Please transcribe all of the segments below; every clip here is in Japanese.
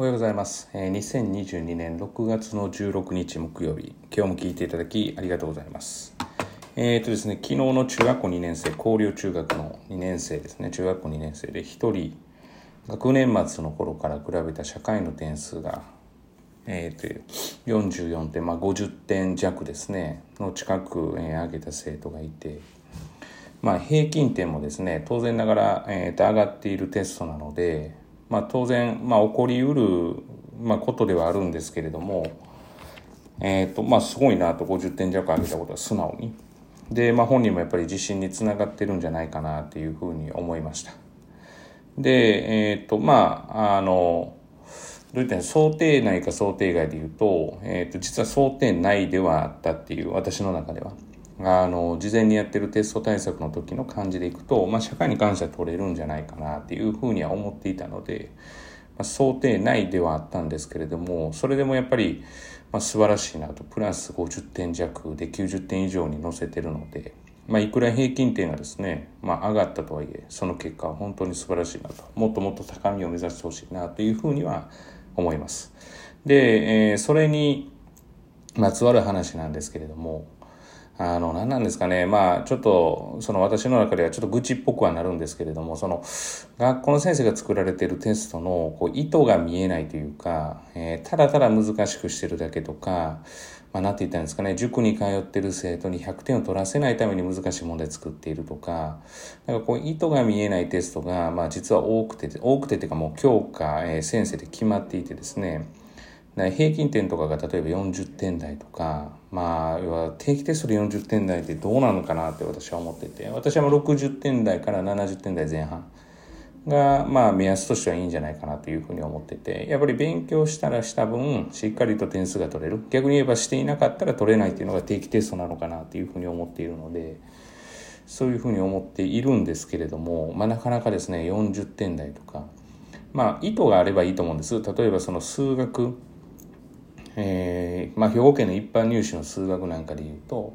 おはようございます。2022年6月の16日木曜日、今日も聞いていただきありがとうございます。えっ、とですね、昨日の中学校2年生、高陵中学の2年生ですね、中学校2年生で1人、学年末の頃から比べた社会の点数が、えー、と44点、まあ、50点弱ですね、の近く、えー上げた生徒がいて、まあ、平均点もですね当然ながら、えーと上がっているテストなので、まあ、当然、まあ、起こりうる、まあ、ことではあるんですけれども、えーとまあ、すごいなと50点弱上げたことは素直に。で、まあ、本人もやっぱり自信につながってるんじゃないかなっていうふうに思いました。でえっ、とまああのどういった想定内か想定外で言うと,、えー、と実は想定内ではあったっていう私の中では。あの事前にやってるテスト対策の時の感じでいくと、まあ、社会に関しては取れるんじゃないかなっていうふうには思っていたので、まあ、想定内ではあったんですけれどもそれでもやっぱり、まあ、素晴らしいなとプラス50点弱で90点以上に乗せてるので。まあ、いくら平均点がですね、まあ、上がったとはいえその結果は本当に素晴らしいなともっともっと高みを目指してほしいなというふうには思います。で、えーそれにまつわる話なんですけれどもあの何なんですかね。まあちょっとその私の中ではちょっと愚痴っぽくはなるんですけれどもその学校の先生が作られているテストのこう意図が見えないというか、えーただただ難しくしてるだけとかまあ、なんて言ったんですかね。塾に通ってる生徒に100点を取らせないために難しい問題作っているとかなんかこう意図が見えないテストが、まあ、実は多くて多くてっていうかもう教科、えー先生で決まっていてですね。平均点とかが例えば40点台とかまあ要は定期テストで40点台ってどうなのかなって私は思ってて私はもう60点台から70点台前半がまあ目安としてはいいんじゃないかなというふうに思っててやっぱり勉強したらした分しっかりと点数が取れる。逆に言えばしていなかったら取れないっていうのが定期テストなのかなというふうに思っているのでそういうふうに思っているんですけれども、まあ、なかなかですね40点台とかまあ意図があればいいと思うんです。例えばその数学えーまあ、兵庫県の一般入試の数学なんかでいうと、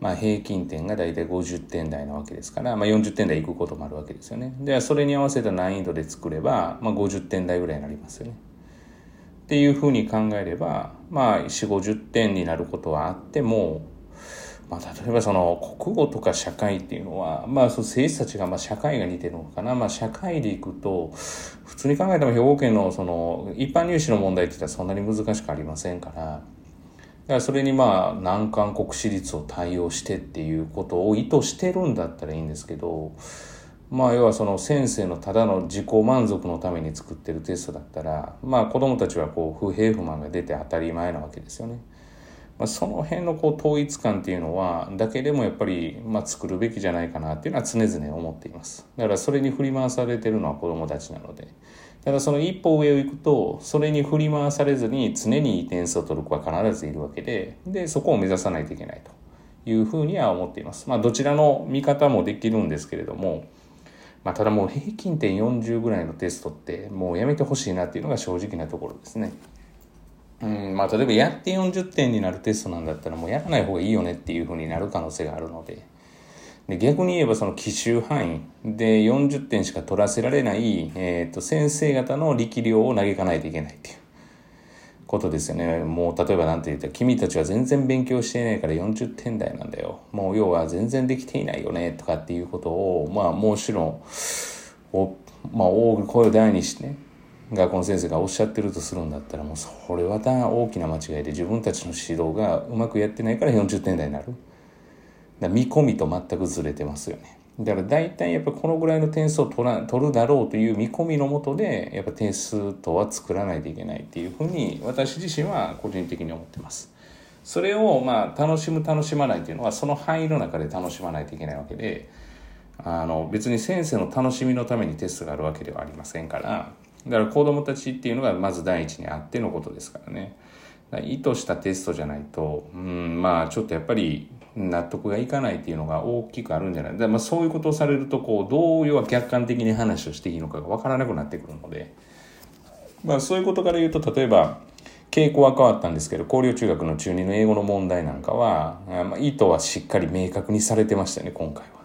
まあ、平均点が大体50点台なわけですから、まあ、40点台いくこともあるわけですよね。ではそれに合わせた難易度で作れば、まあ、50点台ぐらいになりますよね。っていうふうに考えればまあ4 5 0点になることはあっても、まあ、例えばその国語とか社会っていうのは、まあ、その生徒たちがまあ社会が似てるのかな、まあ、社会でいくと普通に考えても兵庫県のその一般入試の問題って言ったらそんなに難しくありませんからだからそれにまあ難関国私立を対応してっていうことを意図してるんだったらいいんですけどまあ要はその先生のただの自己満足のために作ってるテストだったらまあ子どもたちはこう不平不満が出て当たり前なわけですよね。まあ、その辺のこう統一感っていうのはだけでもやっぱりまあ作るべきじゃないかなっていうのは常々思っています。だからそれに振り回されてるのは子どもたちなので。ただその一歩上を行くとそれに振り回されずに常に点数を取る子は必ずいるわけででそこを目指さないといけないと。いうふうには思っています。まあどちらの見方もできるんですけれどもまあ、ただもう平均点40ぐらいのテストってもうやめてほしいなっていうのが正直なところですね。うんまあ、例えばやって40点になるテストなんだったらもうやらない方がいいよねっていうふうになる可能性があるので。で逆に言えばその奇襲範囲で40点しか取らせられない、えー、と先生方の力量を嘆かないといけないっていう。ことですよね。もう例えば何て言ったら君たちは全然勉強していないから40点台なんだよ。もう要は全然できていないよねとかっていうことをまあもちろん、まあ、大声を大にしてね学校の先生がおっしゃってるとするんだったらもうそれは大きな間違いで自分たちの指導がうまくやってないから40点台になる。だ見込みと全くずれてますよね。だから大体やっぱこのぐらいの点数を取ら取るだろうという見込みのもとでやっぱ点数とは作らないといけないっていうふうに私自身は個人的に思ってます。それをまあ楽しむ楽しまないっていうのはその範囲の中で楽しまないといけないわけであの別に先生の楽しみのためにテストがあるわけではありませんからだから子どもたちっていうのがまず第一にあってのことですからね。ら意図したテストじゃないとうんまあちょっとやっぱり納得がいかないっていうのが大きくあるんじゃない。だまあそういうことをされるとこうどう要は客観的に話をしていいのかが分からなくなってくるので。まあそういうことから言うと例えば傾向は変わったんですけど高陵中学の中2の英語の問題なんかは、まあ、意図はしっかり明確にされてましたね今回は。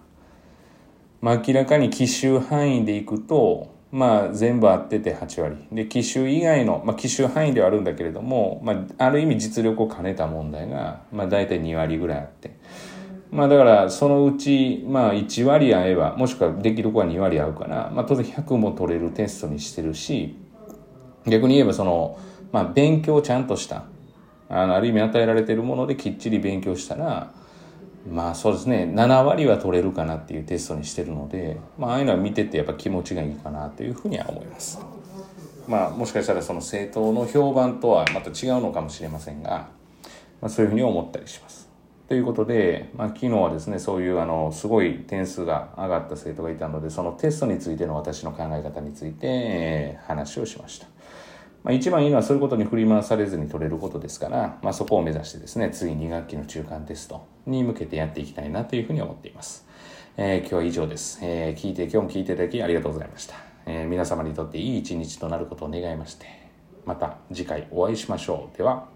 まあ、明らかに奇襲範囲でいくとまあ、全部合ってて8割。で、奇襲以外の、まあ、奇襲範囲ではあるんだけれども、まあ、ある意味実力を兼ねた問題が、まあ、大体2割ぐらいあって。まあ、だから、そのうち、まあ、1割合えば、もしくはできる子は2割合うから、まあ、当然100も取れるテストにしてるし、逆に言えば、その、まあ、勉強をちゃんとした、あの、ある意味与えられてるものできっちり勉強したら、まあそうですね7割は取れるかなっていうテストにしてるので、まあ、ああいうのは見ててやっぱ気持ちがいいかなというふうには思います。まあもしかしたらその政党の評判とはまた違うのかもしれませんが、まあ、そういうふうに思ったりします。ということで、まあ、昨日はですねそういうあのすごい点数が上がった生徒がいたのでそのテストについての私の考え方について話をしました。まあ、一番いいのはそういうことに振り回されずに取れることですから、まあ、そこを目指してですね、次2学期の中間テストに向けてやっていきたいなというふうに思っています。えー、今日は以上です。えー、聞いて、今日も聞いていただきありがとうございました。えー、皆様にとっていい一日となることを願いまして、また次回お会いしましょう。では、